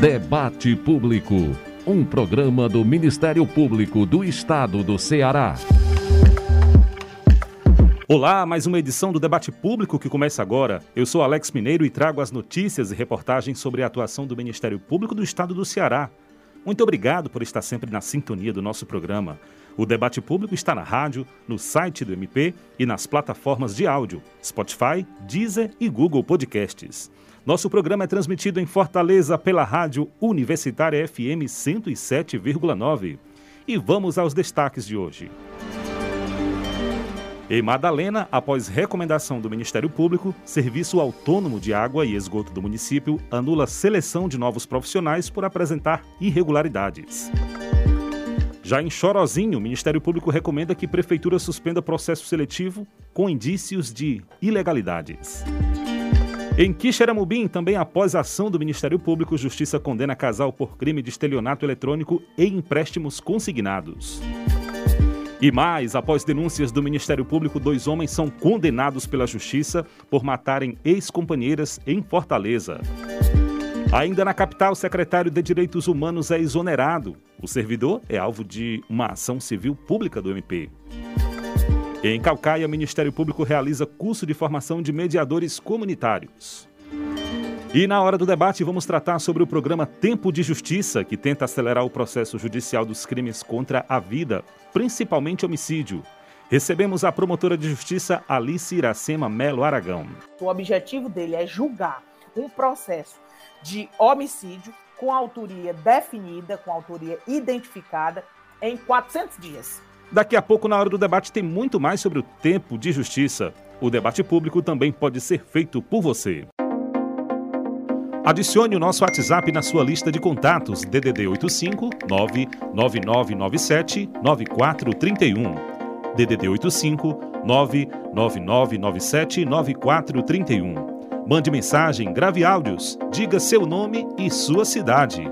Debate Público, um programa do Ministério Público do Estado do Ceará. Olá, mais uma edição do Debate Público que começa agora. Eu sou Alex Mineiro e trago as notícias e reportagens sobre a atuação do Ministério Público do Estado do Ceará. Muito obrigado por estar sempre na sintonia do nosso programa. O debate público está na rádio, no site do MP e nas plataformas de áudio, Spotify, Deezer e Google Podcasts. Nosso programa é transmitido em Fortaleza pela rádio Universitária FM 107,9. E vamos aos destaques de hoje. Em Madalena, após recomendação do Ministério Público, Serviço Autônomo de Água e Esgoto do município anula seleção de novos profissionais por apresentar irregularidades. Já em Chorozinho, o Ministério Público recomenda que Prefeitura suspenda processo seletivo com indícios de ilegalidades. Em Quixeramobim, também após ação do Ministério Público, Justiça condena casal por crime de estelionato eletrônico e empréstimos consignados. E mais, após denúncias do Ministério Público, dois homens são condenados pela Justiça por matarem ex-companheiras em Fortaleza. Ainda na capital, o secretário de Direitos Humanos é exonerado. O servidor é alvo de uma ação civil pública do MP. Em Calcaia, o Ministério Público realiza curso de formação de mediadores comunitários. E na hora do debate, vamos tratar sobre o programa Tempo de Justiça, que tenta acelerar o processo judicial dos crimes contra a vida, principalmente homicídio. Recebemos a promotora de justiça Alice Iracema Melo Aragão. O objetivo dele é julgar um processo de homicídio com autoria definida, com autoria identificada, em 400 dias. Daqui a pouco, na hora do debate, tem muito mais sobre o tempo de justiça. O debate público também pode ser feito por você. Adicione o nosso WhatsApp na sua lista de contatos DDD 85 99997 9431. DDD 85 99997 9431. Mande mensagem, grave áudios, diga seu nome e sua cidade.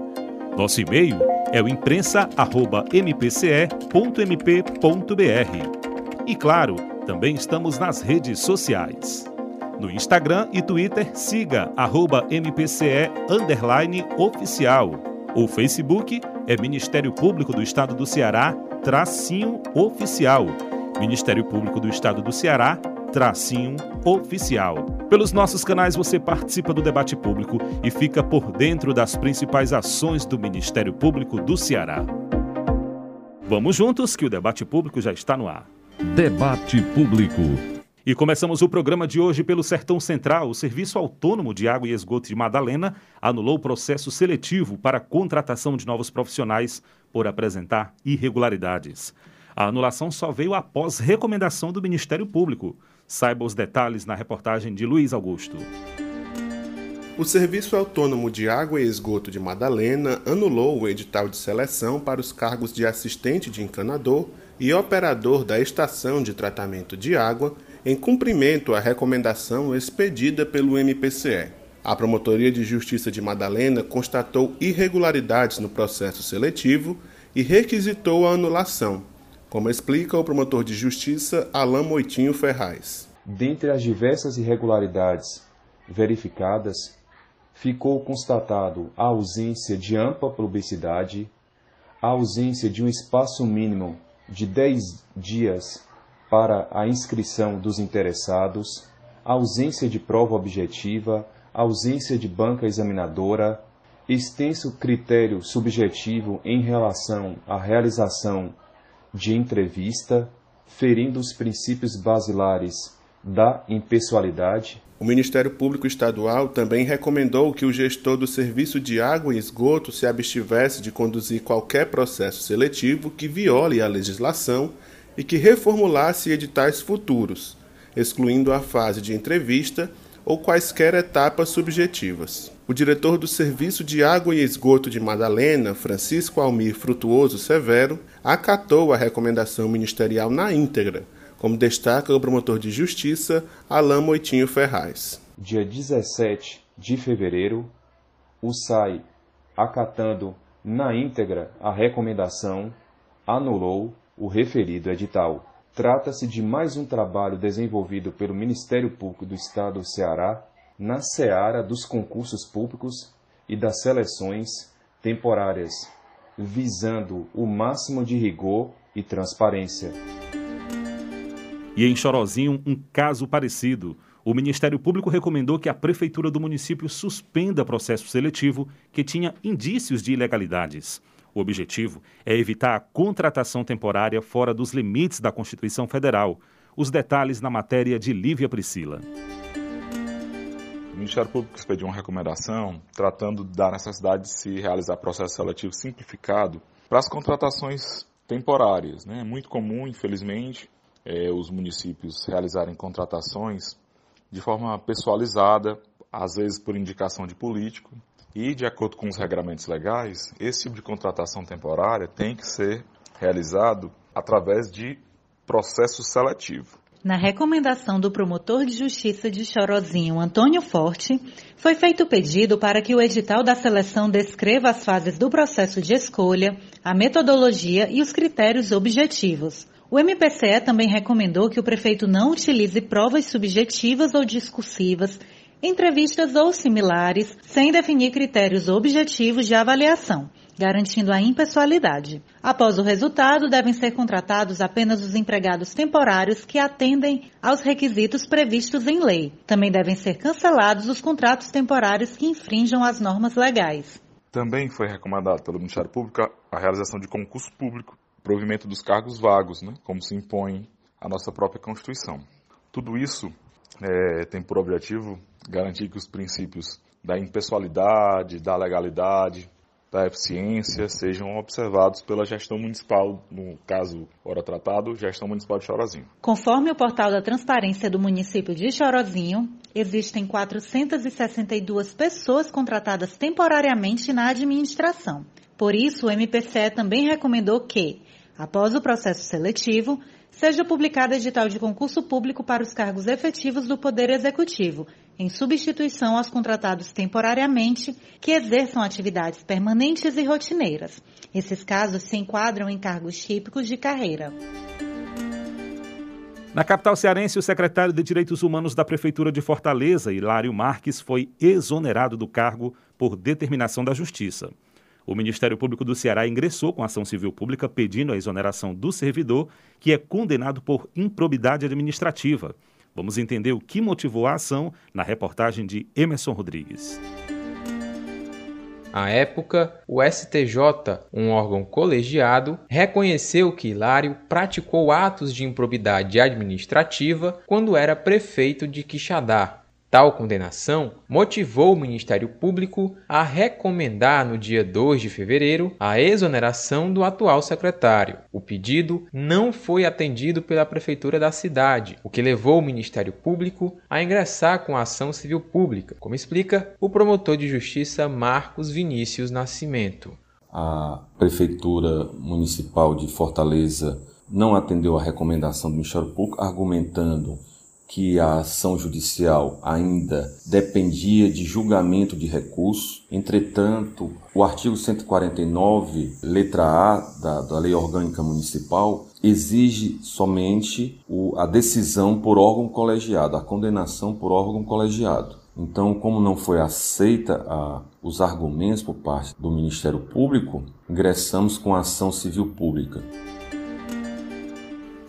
Nosso e-mail é o imprensa@mpce.mp.br. E claro, também estamos nas redes sociais. No Instagram e Twitter, siga arroba MPCE oficial. O Facebook é Ministério Público do Estado do Ceará, tracinho oficial. Ministério Público do Estado do Ceará, tracinho oficial. Pelos nossos canais você participa do debate público e fica por dentro das principais ações do Ministério Público do Ceará. Vamos juntos que o debate público já está no ar. Debate Público. E começamos o programa de hoje pelo Sertão Central. O Serviço Autônomo de Água e Esgoto de Madalena anulou o processo seletivo para a contratação de novos profissionais por apresentar irregularidades. A anulação só veio após recomendação do Ministério Público. Saiba os detalhes na reportagem de Luiz Augusto. O Serviço Autônomo de Água e Esgoto de Madalena anulou o edital de seleção para os cargos de assistente de encanador e operador da estação de tratamento de água, em cumprimento à recomendação expedida pelo MPCE. A Promotoria de Justiça de Madalena constatou irregularidades no processo seletivo e requisitou a anulação, como explica o promotor de justiça Alain Moitinho Ferraz. Dentre as diversas irregularidades verificadas, ficou constatado a ausência de ampla publicidade, a ausência de um espaço mínimo de 10 dias para a inscrição dos interessados, a ausência de prova objetiva, a ausência de banca examinadora, extenso critério subjetivo em relação à realização de entrevista, ferindo os princípios basilares da impessoalidade. O Ministério Público Estadual também recomendou que o gestor do Serviço de Água e Esgoto se abstivesse de conduzir qualquer processo seletivo que viole a legislação e que reformulasse editais futuros, excluindo a fase de entrevista ou quaisquer etapas subjetivas. O diretor do Serviço de Água e Esgoto de Madalena, Francisco Almir Frutuoso Severo, acatou a recomendação ministerial na íntegra, como destaca o promotor de justiça Alain Moitinho Ferraz. Dia 17 de fevereiro, o SAI, acatando na íntegra a recomendação, anulou o referido edital. Trata-se de mais um trabalho desenvolvido pelo Ministério Público do Estado do Ceará na seara dos concursos públicos e das seleções temporárias, visando o máximo de rigor e transparência. E em Chorozinho, um caso parecido. O Ministério Público recomendou que a Prefeitura do município suspenda processo seletivo que tinha indícios de ilegalidades. O objetivo é evitar a contratação temporária fora dos limites da Constituição Federal. Os detalhes na matéria de Lívia Priscila. Ministério Público expediu uma recomendação tratando da necessidade de se realizar processo seletivo simplificado para as contratações temporárias. Né? É muito comum, infelizmente, é, os municípios realizarem contratações de forma pessoalizada, às vezes por indicação de político. E, de acordo com os regramentos legais, esse tipo de contratação temporária tem que ser realizado através de processo seletivo. Na recomendação do promotor de justiça de Chorozinho, Antônio Forte, foi feito o pedido para que o edital da seleção descreva as fases do processo de escolha, a metodologia e os critérios objetivos. O MPCE também recomendou que o prefeito não utilize provas subjetivas ou discursivas, entrevistas ou similares, sem definir critérios objetivos de avaliação, garantindo a impessoalidade. Após o resultado, devem ser contratados apenas os empregados temporários que atendem aos requisitos previstos em lei. Também devem ser cancelados os contratos temporários que infringam as normas legais. Também foi recomendado pelo Ministério Público a realização de concurso público provimento dos cargos vagos, né, como se impõe a nossa própria Constituição. Tudo isso é, tem por objetivo garantir que os princípios da impessoalidade, da legalidade, da eficiência sejam observados pela gestão municipal, no caso, ora tratado, gestão municipal de Chorozinho. Conforme o portal da transparência do município de Chorozinho, existem 462 pessoas contratadas temporariamente na administração. Por isso, o MPCE também recomendou que, após o processo seletivo, seja publicado edital de concurso público para os cargos efetivos do Poder Executivo, em substituição aos contratados temporariamente que exerçam atividades permanentes e rotineiras. Esses casos se enquadram em cargos típicos de carreira. Na capital cearense, o secretário de Direitos Humanos da Prefeitura de Fortaleza, Hilário Marques, foi exonerado do cargo por determinação da Justiça. O Ministério Público do Ceará ingressou com ação civil pública pedindo a exoneração do servidor, que é condenado por improbidade administrativa. Vamos entender o que motivou a ação na reportagem de Emerson Rodrigues. À época, o STJ, um órgão colegiado, reconheceu que Hilário praticou atos de improbidade administrativa quando era prefeito de Quixadá, Tal condenação motivou o Ministério Público a recomendar no dia 2 de fevereiro a exoneração do atual secretário. O pedido não foi atendido pela prefeitura da cidade, o que levou o Ministério Público a ingressar com a ação civil pública, como explica o promotor de justiça Marcos Vinícius Nascimento. A prefeitura municipal de Fortaleza não atendeu a recomendação do Ministério Público, argumentando que a ação judicial ainda dependia de julgamento de recurso. Entretanto, o artigo 149, letra A da, da Lei Orgânica Municipal, exige somente o, a decisão por órgão colegiado, a condenação por órgão colegiado. Então, como não foi aceita a, os argumentos por parte do Ministério Público, ingressamos com a ação civil pública.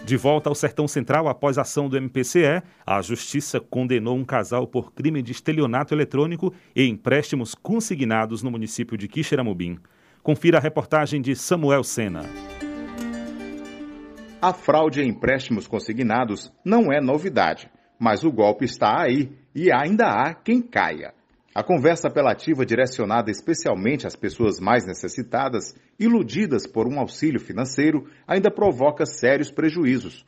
De volta ao Sertão Central após a ação do MPCE, a Justiça condenou um casal por crime de estelionato eletrônico e empréstimos consignados no município de Quixeramobim. Confira a reportagem de Samuel Sena. A fraude em empréstimos consignados não é novidade, mas o golpe está aí e ainda há quem caia. A conversa apelativa direcionada especialmente às pessoas mais necessitadas, iludidas por um auxílio financeiro, ainda provoca sérios prejuízos.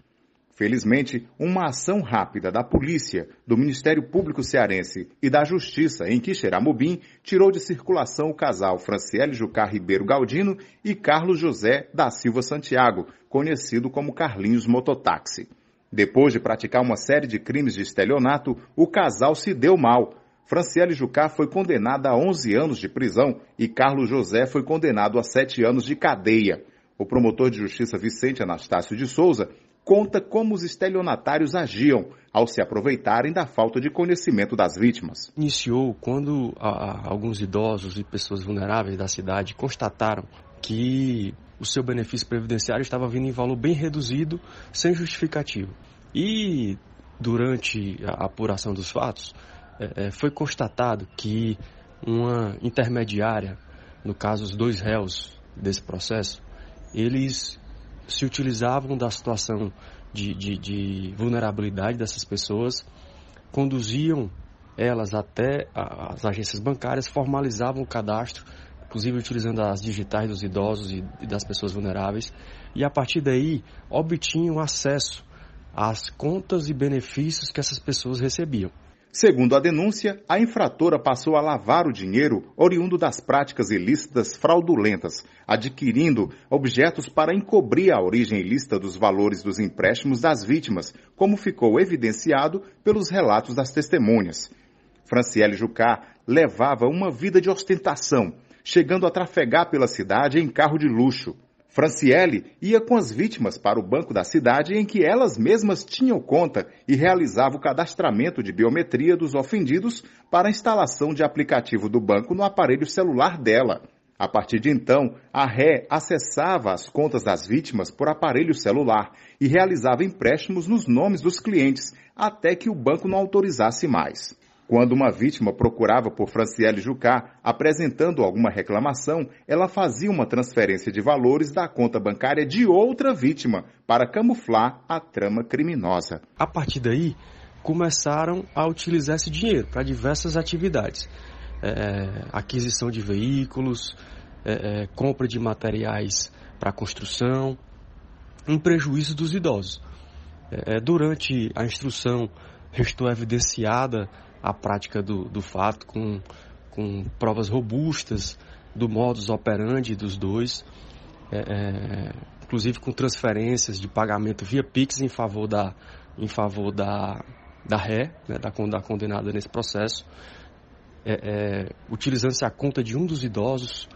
Felizmente, uma ação rápida da polícia, do Ministério Público Cearense e da Justiça em Quixeramobim tirou de circulação o casal Franciele Jucá Ribeiro Galdino e Carlos José da Silva Santiago, conhecido como Carlinhos Mototáxi. Depois de praticar uma série de crimes de estelionato, o casal se deu mal Franciele Jucá foi condenada a 11 anos de prisão e Carlos José foi condenado a 7 anos de cadeia. O promotor de justiça Vicente Anastácio de Souza conta como os estelionatários agiam ao se aproveitarem da falta de conhecimento das vítimas. Iniciou quando a, alguns idosos e pessoas vulneráveis da cidade constataram que o seu benefício previdenciário estava vindo em valor bem reduzido, sem justificativo. E durante a apuração dos fatos, é, é, foi constatado que uma intermediária, no caso os dois réus desse processo, eles se utilizavam da situação de, de, de vulnerabilidade dessas pessoas, conduziam elas até as agências bancárias, formalizavam o cadastro, inclusive utilizando as digitais dos idosos e das pessoas vulneráveis, e a partir daí obtinham acesso às contas e benefícios que essas pessoas recebiam. Segundo a denúncia, a infratora passou a lavar o dinheiro oriundo das práticas ilícitas fraudulentas, adquirindo objetos para encobrir a origem ilícita dos valores dos empréstimos das vítimas, como ficou evidenciado pelos relatos das testemunhas. Franciele Jucá levava uma vida de ostentação, chegando a trafegar pela cidade em carro de luxo. Franciele ia com as vítimas para o banco da cidade em que elas mesmas tinham conta e realizava o cadastramento de biometria dos ofendidos para a instalação de aplicativo do banco no aparelho celular dela. A partir de então, a ré acessava as contas das vítimas por aparelho celular e realizava empréstimos nos nomes dos clientes até que o banco não autorizasse mais. Quando uma vítima procurava por Franciele Jucá apresentando alguma reclamação, ela fazia uma transferência de valores da conta bancária de outra vítima para camuflar a trama criminosa. A partir daí, começaram a utilizar esse dinheiro para diversas atividades: é, aquisição de veículos, é, é, compra de materiais para construção, em prejuízo dos idosos. É, é, durante a instrução, restou evidenciada a prática do, do fato com, com provas robustas do modus operandi dos dois, é, é, inclusive com transferências de pagamento via Pix em favor da, em favor da, da ré, né, da, da condenada nesse processo, é, é utilizando-se a conta de um dos idosos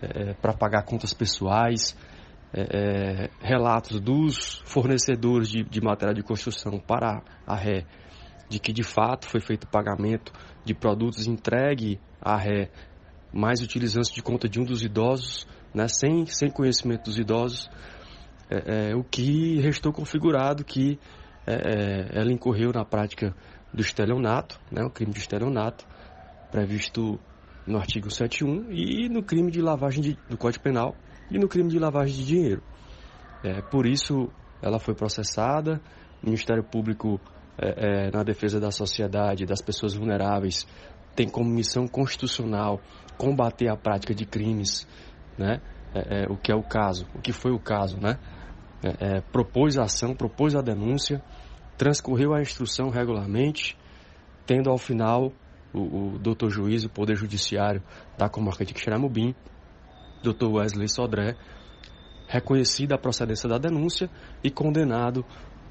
é, para pagar contas pessoais, é, relatos dos fornecedores de, de material de construção para a ré de que de fato foi feito pagamento de produtos entregue à ré, mas utilizando-se de conta de um dos idosos, né, sem, sem conhecimento dos idosos, é, é, o que restou configurado que é, é ela incorreu na prática do estelionato, né, o crime de estelionato, previsto no artigo 71, e no crime de lavagem de, do Código Penal e no crime de lavagem de dinheiro. É, por isso, ela foi processada, o Ministério Público é, é, na defesa da sociedade, das pessoas vulneráveis, tem como missão constitucional combater a prática de crimes, né? É, é o que é o caso, o que foi o caso, né? É, é, propôs a ação, propôs a denúncia, transcorreu a instrução regularmente, tendo ao final o, o doutor juiz, o Poder Judiciário da comarca de Xeramubim, doutor Wesley Sodré, reconhecida a procedência da denúncia e condenado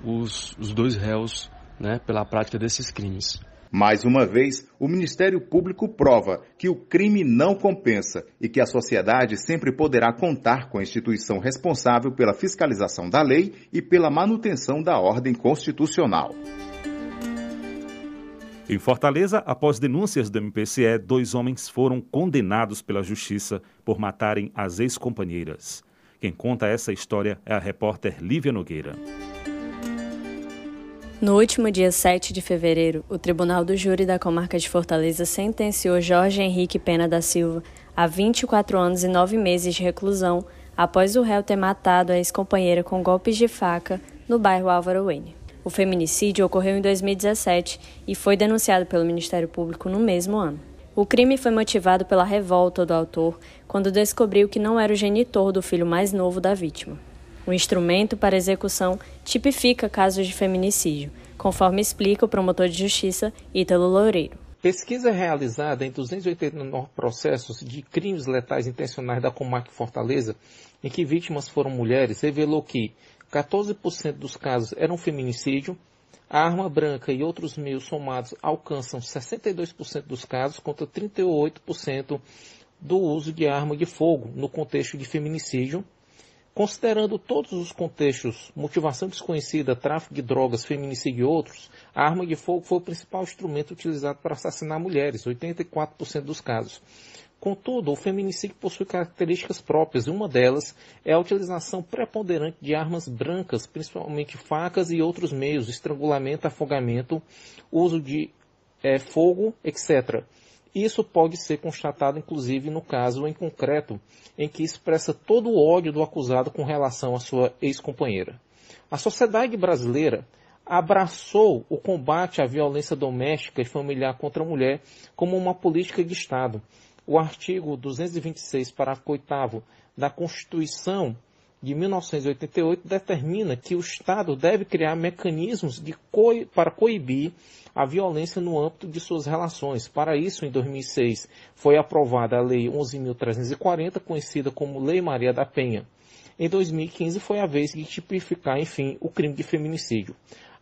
os, os dois réus né, pela prática desses crimes. Mais uma vez, o Ministério Público prova que o crime não compensa e que a sociedade sempre poderá contar com a instituição responsável pela fiscalização da lei e pela manutenção da ordem constitucional. Em Fortaleza, após denúncias do MPCE, dois homens foram condenados pela justiça por matarem as ex-companheiras. Quem conta essa história é a repórter Lívia Nogueira. No último dia 7 de fevereiro, o Tribunal do Júri da Comarca de Fortaleza sentenciou Jorge Henrique Pena da Silva a 24 anos e 9 meses de reclusão após o réu ter matado a ex-companheira com golpes de faca no bairro Álvaro Wayne. O feminicídio ocorreu em 2017 e foi denunciado pelo Ministério Público no mesmo ano. O crime foi motivado pela revolta do autor quando descobriu que não era o genitor do filho mais novo da vítima. O instrumento para execução tipifica casos de feminicídio, conforme explica o promotor de justiça Ítalo Loureiro. Pesquisa realizada em 289 processos de crimes letais intencionais da Comarca Fortaleza, em que vítimas foram mulheres, revelou que 14% dos casos eram feminicídio, a arma branca e outros meios somados alcançam 62% dos casos contra 38% do uso de arma de fogo no contexto de feminicídio, Considerando todos os contextos, motivação desconhecida, tráfico de drogas, feminicídio e outros, a arma de fogo foi o principal instrumento utilizado para assassinar mulheres, 84% dos casos. Contudo, o feminicídio possui características próprias e uma delas é a utilização preponderante de armas brancas, principalmente facas e outros meios, estrangulamento, afogamento, uso de é, fogo, etc. Isso pode ser constatado, inclusive, no caso em concreto, em que expressa todo o ódio do acusado com relação à sua ex-companheira. A sociedade brasileira abraçou o combate à violência doméstica e familiar contra a mulher como uma política de Estado o artigo 226, parágrafo 8 da Constituição de 1988 determina que o Estado deve criar mecanismos co para coibir a violência no âmbito de suas relações. Para isso, em 2006, foi aprovada a Lei 11.340, conhecida como Lei Maria da Penha. Em 2015, foi a vez de tipificar, enfim, o crime de feminicídio.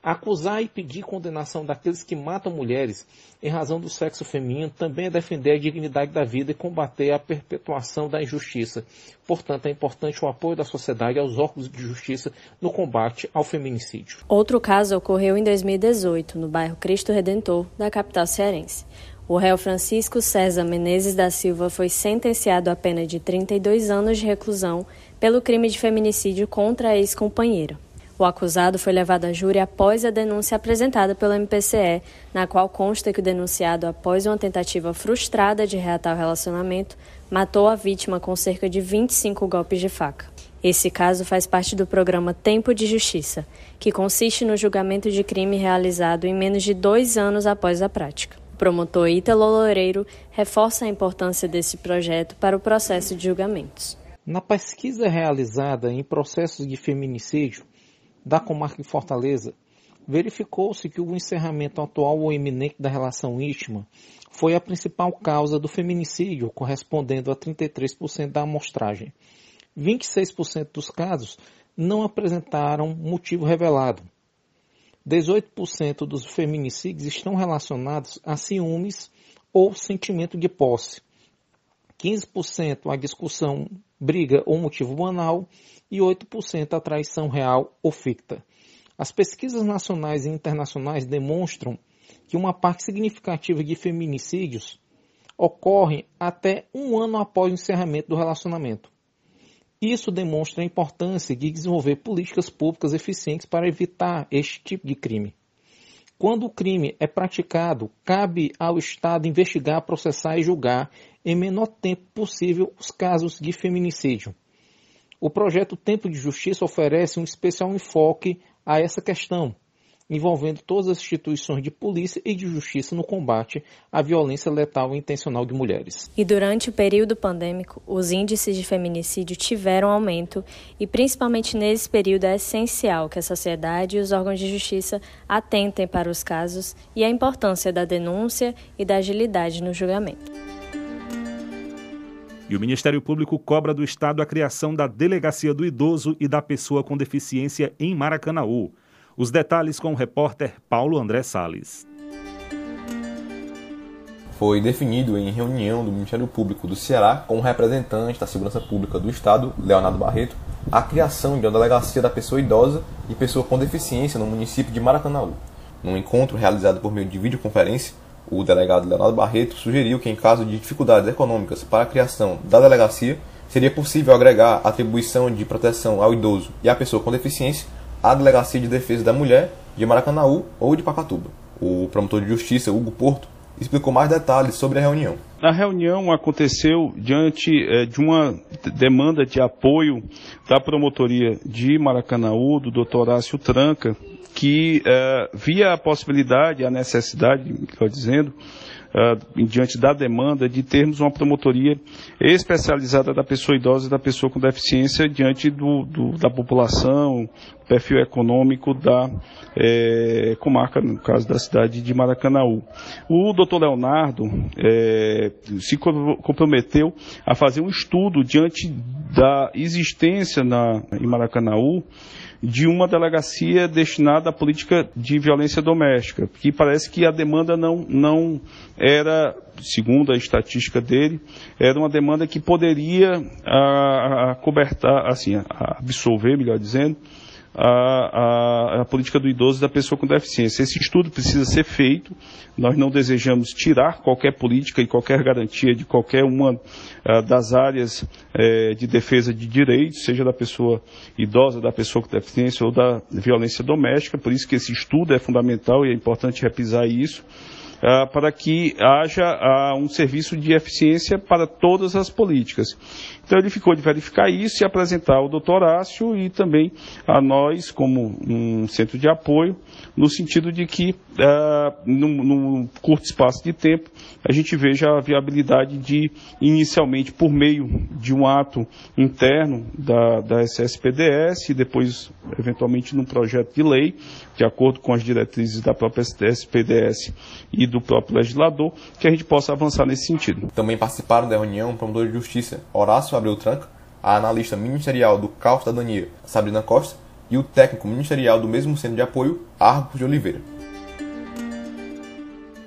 Acusar e pedir condenação daqueles que matam mulheres em razão do sexo feminino também é defender a dignidade da vida e combater a perpetuação da injustiça. Portanto, é importante o apoio da sociedade aos órgãos de justiça no combate ao feminicídio. Outro caso ocorreu em 2018, no bairro Cristo Redentor, da capital cearense. O réu Francisco César Menezes da Silva foi sentenciado a pena de 32 anos de reclusão pelo crime de feminicídio contra a ex-companheira. O acusado foi levado a júri após a denúncia apresentada pelo MPCE, na qual consta que o denunciado, após uma tentativa frustrada de reatar o relacionamento, matou a vítima com cerca de 25 golpes de faca. Esse caso faz parte do programa Tempo de Justiça, que consiste no julgamento de crime realizado em menos de dois anos após a prática. O promotor Ítalo Loureiro reforça a importância desse projeto para o processo de julgamentos. Na pesquisa realizada em processos de feminicídio, da comarca de Fortaleza, verificou-se que o encerramento atual ou iminente da relação íntima foi a principal causa do feminicídio, correspondendo a 33% da amostragem. 26% dos casos não apresentaram motivo revelado. 18% dos feminicídios estão relacionados a ciúmes ou sentimento de posse. 15% a discussão, briga ou motivo banal e 8% a traição real ou ficta. As pesquisas nacionais e internacionais demonstram que uma parte significativa de feminicídios ocorre até um ano após o encerramento do relacionamento. Isso demonstra a importância de desenvolver políticas públicas eficientes para evitar este tipo de crime. Quando o crime é praticado, cabe ao Estado investigar, processar e julgar em menor tempo possível os casos de feminicídio. O projeto Tempo de Justiça oferece um especial enfoque a essa questão, envolvendo todas as instituições de polícia e de justiça no combate à violência letal e intencional de mulheres. E durante o período pandêmico, os índices de feminicídio tiveram aumento e principalmente nesse período é essencial que a sociedade e os órgãos de justiça atentem para os casos e a importância da denúncia e da agilidade no julgamento. E o Ministério Público cobra do Estado a criação da Delegacia do Idoso e da Pessoa com Deficiência em Maracanaú. Os detalhes com o repórter Paulo André Sales. Foi definido em reunião do Ministério Público do Ceará com o representante da Segurança Pública do Estado, Leonardo Barreto, a criação de uma delegacia da pessoa idosa e pessoa com deficiência no município de Maracanaú. Num encontro realizado por meio de videoconferência, o delegado Leonardo Barreto sugeriu que, em caso de dificuldades econômicas para a criação da delegacia, seria possível agregar atribuição de proteção ao idoso e à pessoa com deficiência à Delegacia de Defesa da Mulher de Maracanaú ou de Pacatuba. O promotor de justiça, Hugo Porto, explicou mais detalhes sobre a reunião. A reunião aconteceu diante eh, de uma demanda de apoio da promotoria de Maracanaú, do Dr. Horácio Tranca, que uh, via a possibilidade, a necessidade, estou dizendo, uh, diante da demanda, de termos uma promotoria especializada da pessoa idosa e da pessoa com deficiência diante do, do da população, perfil econômico da é, comarca, no caso da cidade de Maracanaú. O doutor Leonardo é, se comprometeu a fazer um estudo diante da existência na, em Maracanaú de uma delegacia destinada à política de violência doméstica, que parece que a demanda não, não era, segundo a estatística dele, era uma demanda que poderia a, a cobertar, assim, a absolver, melhor dizendo, a, a, a, política do idoso da pessoa com deficiência. Esse estudo precisa ser feito. Nós não desejamos tirar qualquer política e qualquer garantia de qualquer uma uh, das áreas uh, de defesa de direitos, seja da pessoa idosa, da pessoa com deficiência ou da violência doméstica. Por isso que esse estudo é fundamental e é importante repisar isso. Uh, para que haja uh, um serviço de eficiência para todas as políticas. Então ele ficou de verificar isso e apresentar ao doutor Ácio e também a nós como um centro de apoio, no sentido de que, uh, num, num, curto espaço de tempo, a gente veja a viabilidade de, inicialmente, por meio de um ato interno da, da SSPDS, e depois, eventualmente, num projeto de lei, de acordo com as diretrizes da própria SPDS e do próprio legislador, que a gente possa avançar nesse sentido. Também participaram da reunião o promotor de justiça Horácio Abreu Tranca, a analista ministerial do CAU Cidadania, Sabrina Costa, e o técnico ministerial do mesmo centro de apoio, Argo de Oliveira.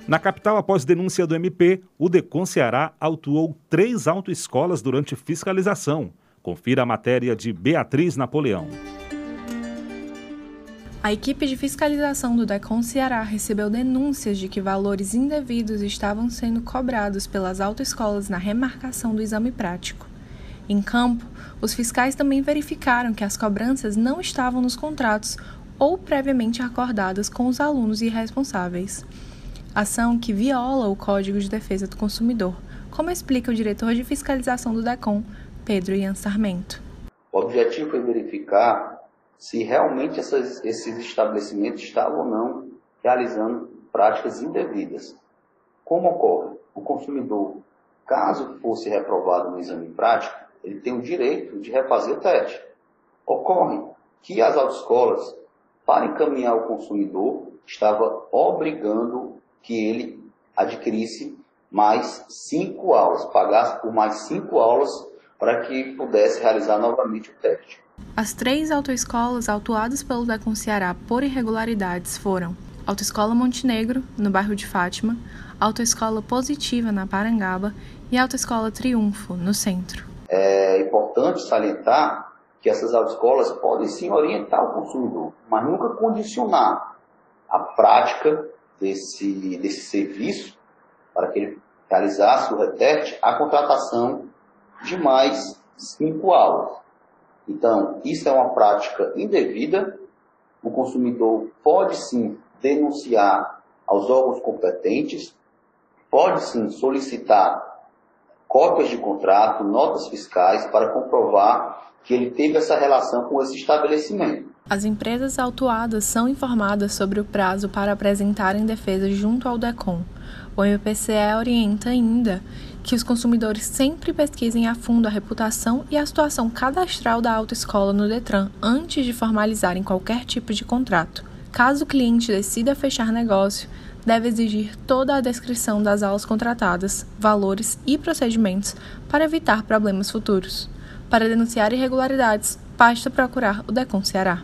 Na capital, após denúncia do MP, o Decon Ceará autuou três autoescolas durante fiscalização. Confira a matéria de Beatriz Napoleão. A equipe de fiscalização do DECON Ceará recebeu denúncias de que valores indevidos estavam sendo cobrados pelas autoescolas na remarcação do exame prático. Em campo, os fiscais também verificaram que as cobranças não estavam nos contratos ou previamente acordadas com os alunos irresponsáveis. Ação que viola o Código de Defesa do Consumidor, como explica o diretor de fiscalização do DECOM, Pedro Ian Sarmento. O objetivo é verificar se realmente essas, esses estabelecimentos estavam ou não realizando práticas indevidas. Como ocorre? O consumidor, caso fosse reprovado no exame prático, ele tem o direito de refazer o teste. Ocorre que as autoescolas, para encaminhar o consumidor, estava obrigando que ele adquirisse mais cinco aulas, pagasse por mais cinco aulas para que pudesse realizar novamente o teste. As três autoescolas autuadas pelo Decon Ceará por irregularidades foram Autoescola Montenegro, no bairro de Fátima, Autoescola Positiva, na Parangaba e Autoescola Triunfo, no centro. É importante salientar que essas autoescolas podem sim orientar o consumidor, mas nunca condicionar a prática desse, desse serviço para que ele realizasse o reteste à contratação de mais cinco aulas. Então, isso é uma prática indevida. O consumidor pode sim denunciar aos órgãos competentes, pode sim solicitar cópias de contrato, notas fiscais para comprovar que ele teve essa relação com esse estabelecimento. As empresas autuadas são informadas sobre o prazo para apresentarem defesa junto ao DECOM. O MPCE orienta ainda que os consumidores sempre pesquisem a fundo a reputação e a situação cadastral da autoescola no Detran antes de formalizarem qualquer tipo de contrato. Caso o cliente decida fechar negócio, deve exigir toda a descrição das aulas contratadas, valores e procedimentos para evitar problemas futuros. Para denunciar irregularidades, basta procurar o Decon Ceará.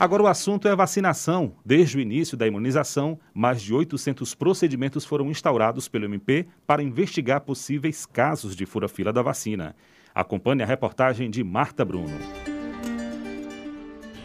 Agora o assunto é vacinação. Desde o início da imunização, mais de 800 procedimentos foram instaurados pelo MP para investigar possíveis casos de fura-fila da vacina. Acompanhe a reportagem de Marta Bruno.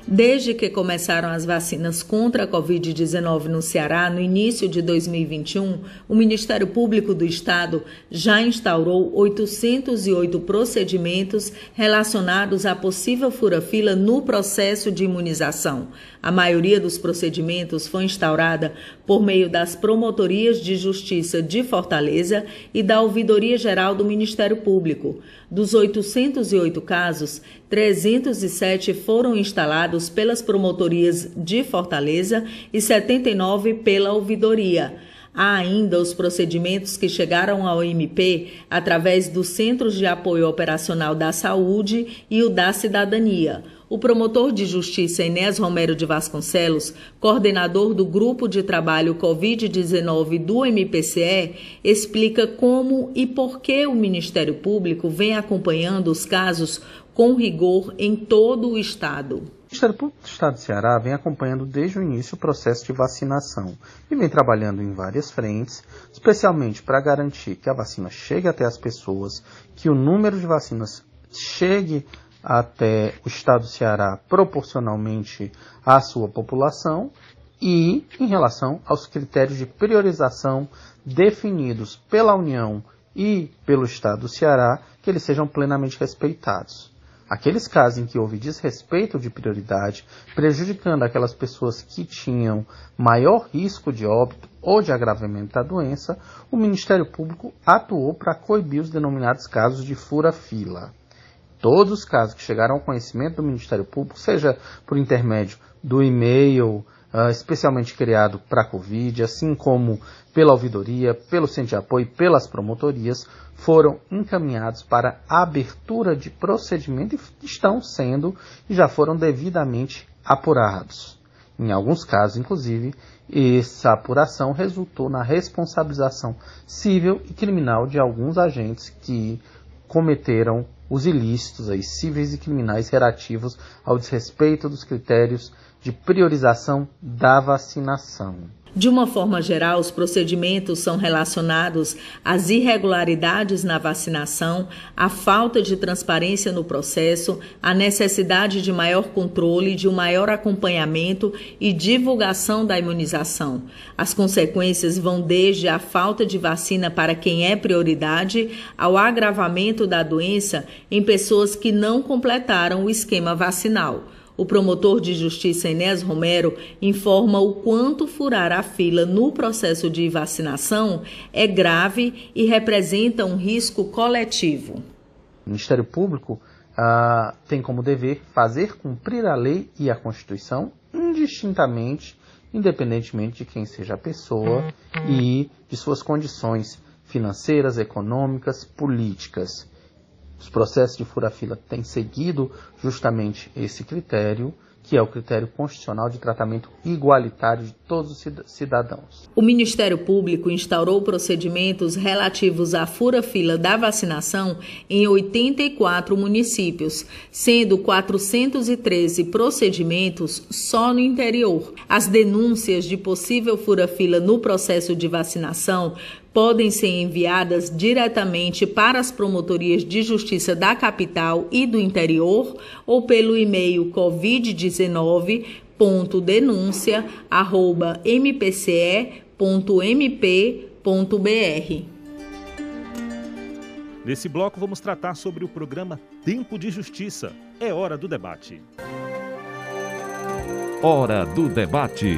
Desde que começaram as vacinas contra a Covid-19 no Ceará, no início de 2021, o Ministério Público do Estado já instaurou 808 procedimentos relacionados à possível fura-fila no processo de imunização. A maioria dos procedimentos foi instaurada por meio das Promotorias de Justiça de Fortaleza e da Ouvidoria Geral do Ministério Público. Dos 808 casos, 307 foram instalados pelas promotorias de Fortaleza e 79 pela ouvidoria. Há ainda os procedimentos que chegaram ao MP através dos Centros de Apoio Operacional da Saúde e o da Cidadania. O promotor de justiça Inés Romero de Vasconcelos, coordenador do grupo de trabalho Covid-19 do MPCE, explica como e por que o Ministério Público vem acompanhando os casos com rigor em todo o Estado. O Ministério Público do Estado do Ceará vem acompanhando desde o início o processo de vacinação e vem trabalhando em várias frentes, especialmente para garantir que a vacina chegue até as pessoas, que o número de vacinas chegue até o Estado do Ceará proporcionalmente à sua população e em relação aos critérios de priorização definidos pela União e pelo Estado do Ceará, que eles sejam plenamente respeitados. Aqueles casos em que houve desrespeito de prioridade, prejudicando aquelas pessoas que tinham maior risco de óbito ou de agravamento da doença, o Ministério Público atuou para coibir os denominados casos de fura-fila. Todos os casos que chegaram ao conhecimento do Ministério Público, seja por intermédio do e-mail, uh, especialmente criado para a Covid, assim como pela ouvidoria, pelo centro de apoio, pelas promotorias, foram encaminhados para abertura de procedimento e estão sendo e já foram devidamente apurados. Em alguns casos, inclusive, essa apuração resultou na responsabilização civil e criminal de alguns agentes que cometeram os ilícitos aí, cíveis e criminais relativos ao desrespeito dos critérios de priorização da vacinação. De uma forma geral, os procedimentos são relacionados às irregularidades na vacinação, à falta de transparência no processo, à necessidade de maior controle, de um maior acompanhamento e divulgação da imunização. As consequências vão desde a falta de vacina para quem é prioridade ao agravamento da doença em pessoas que não completaram o esquema vacinal. O promotor de justiça Inés Romero informa o quanto furar a fila no processo de vacinação é grave e representa um risco coletivo. O Ministério Público ah, tem como dever fazer cumprir a lei e a Constituição indistintamente, independentemente de quem seja a pessoa e de suas condições financeiras, econômicas, políticas. Os processos de fura-fila têm seguido justamente esse critério, que é o critério constitucional de tratamento igualitário de todos os cidadãos. O Ministério Público instaurou procedimentos relativos à fura-fila da vacinação em 84 municípios, sendo 413 procedimentos só no interior. As denúncias de possível fura-fila no processo de vacinação podem ser enviadas diretamente para as promotorias de justiça da capital e do interior ou pelo e-mail covid19.denúncia@mpce.mp.br. Nesse bloco vamos tratar sobre o programa Tempo de Justiça. É hora do debate. Hora do debate.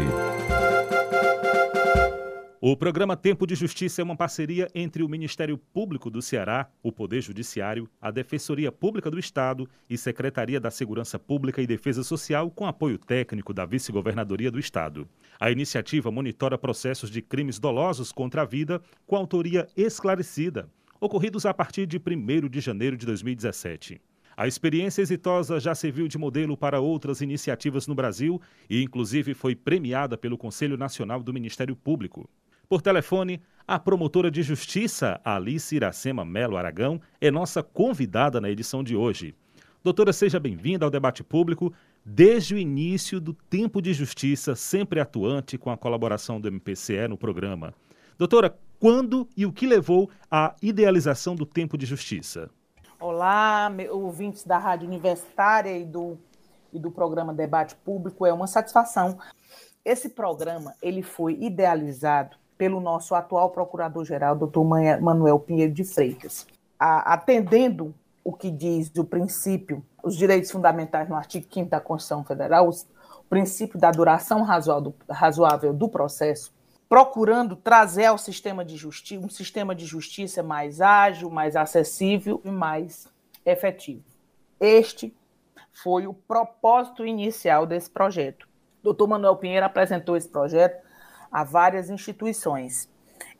O programa Tempo de Justiça é uma parceria entre o Ministério Público do Ceará, o Poder Judiciário, a Defensoria Pública do Estado e Secretaria da Segurança Pública e Defesa Social, com apoio técnico da Vice-Governadoria do Estado. A iniciativa monitora processos de crimes dolosos contra a vida com autoria esclarecida, ocorridos a partir de 1 de janeiro de 2017. A experiência exitosa já serviu de modelo para outras iniciativas no Brasil e, inclusive, foi premiada pelo Conselho Nacional do Ministério Público. Por telefone, a promotora de justiça Alice Iracema Melo Aragão é nossa convidada na edição de hoje. Doutora, seja bem-vinda ao debate público. Desde o início do Tempo de Justiça, sempre atuante com a colaboração do MPCE no programa. Doutora, quando e o que levou à idealização do Tempo de Justiça? Olá, ouvintes da Rádio Universitária e do, e do programa Debate Público. É uma satisfação. Esse programa ele foi idealizado pelo nosso atual procurador-geral, doutor Manuel Pinheiro de Freitas. atendendo o que diz o princípio, os direitos fundamentais no artigo 5 da Constituição Federal, o princípio da duração razoável do processo, procurando trazer ao sistema de justiça um sistema de justiça mais ágil, mais acessível e mais efetivo. Este foi o propósito inicial desse projeto. Doutor Manuel Pinheiro apresentou esse projeto a várias instituições.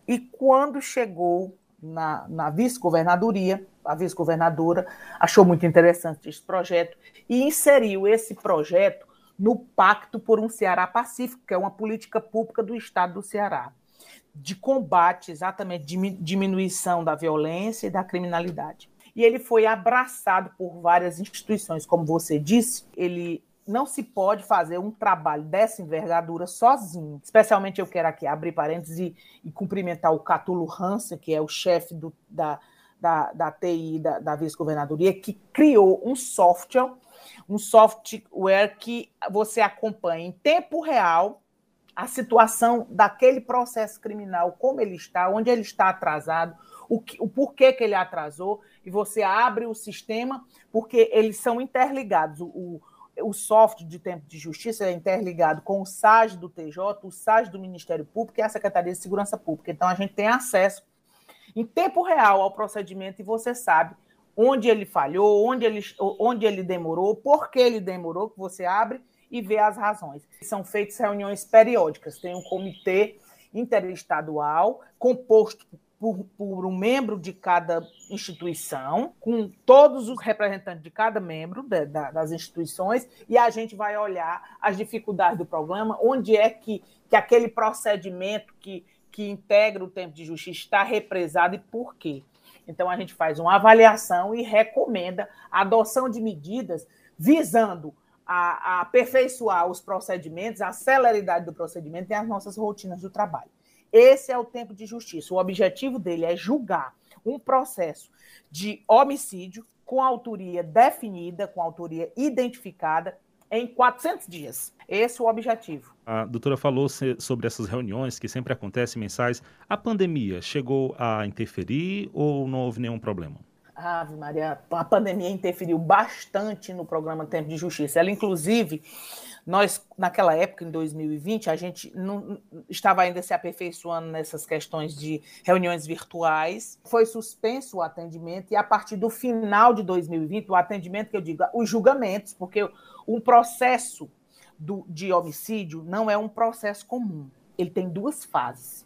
E quando chegou na, na vice-governadoria, a vice-governadora achou muito interessante esse projeto e inseriu esse projeto no Pacto por um Ceará Pacífico, que é uma política pública do Estado do Ceará, de combate, exatamente, de diminuição da violência e da criminalidade. E ele foi abraçado por várias instituições, como você disse, ele não se pode fazer um trabalho dessa envergadura sozinho. Especialmente eu quero aqui abrir parênteses e, e cumprimentar o Catulo Hansen, que é o chefe do, da, da, da TI da, da vice-governadoria, que criou um software, um software que você acompanha em tempo real a situação daquele processo criminal, como ele está, onde ele está atrasado, o, que, o porquê que ele atrasou, e você abre o sistema, porque eles são interligados. O, o o software de tempo de justiça é interligado com o SAG do TJ, o SAG do Ministério Público e a Secretaria de Segurança Pública. Então, a gente tem acesso em tempo real ao procedimento e você sabe onde ele falhou, onde ele, onde ele demorou, por que ele demorou, que você abre e vê as razões. São feitas reuniões periódicas, tem um comitê interestadual composto por, por, um membro de cada instituição, com todos os representantes de cada membro de, da, das instituições, e a gente vai olhar as dificuldades do programa, onde é que, que aquele procedimento que, que integra o tempo de justiça está represado e por quê. Então, a gente faz uma avaliação e recomenda a adoção de medidas visando a, a aperfeiçoar os procedimentos, a celeridade do procedimento e as nossas rotinas do trabalho. Esse é o tempo de justiça. O objetivo dele é julgar um processo de homicídio com autoria definida, com autoria identificada, em 400 dias. Esse é o objetivo. A doutora falou sobre essas reuniões que sempre acontecem mensais. A pandemia chegou a interferir ou não houve nenhum problema? Ave Maria, a pandemia interferiu bastante no programa Tempo de Justiça. Ela, inclusive, nós, naquela época, em 2020, a gente não estava ainda se aperfeiçoando nessas questões de reuniões virtuais. Foi suspenso o atendimento e a partir do final de 2020, o atendimento que eu digo, os julgamentos, porque um processo do, de homicídio não é um processo comum. Ele tem duas fases.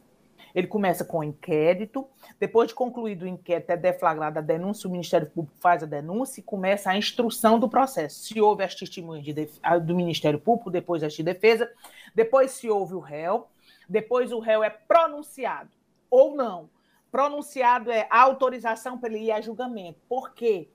Ele começa com o inquérito, depois de concluído o inquérito, é deflagrada a denúncia, o Ministério Público faz a denúncia e começa a instrução do processo. Se houve as testemunhas de do Ministério Público, depois as de defesa, depois se houve o réu, depois o réu é pronunciado ou não. Pronunciado é a autorização para ele ir a julgamento. Por quê?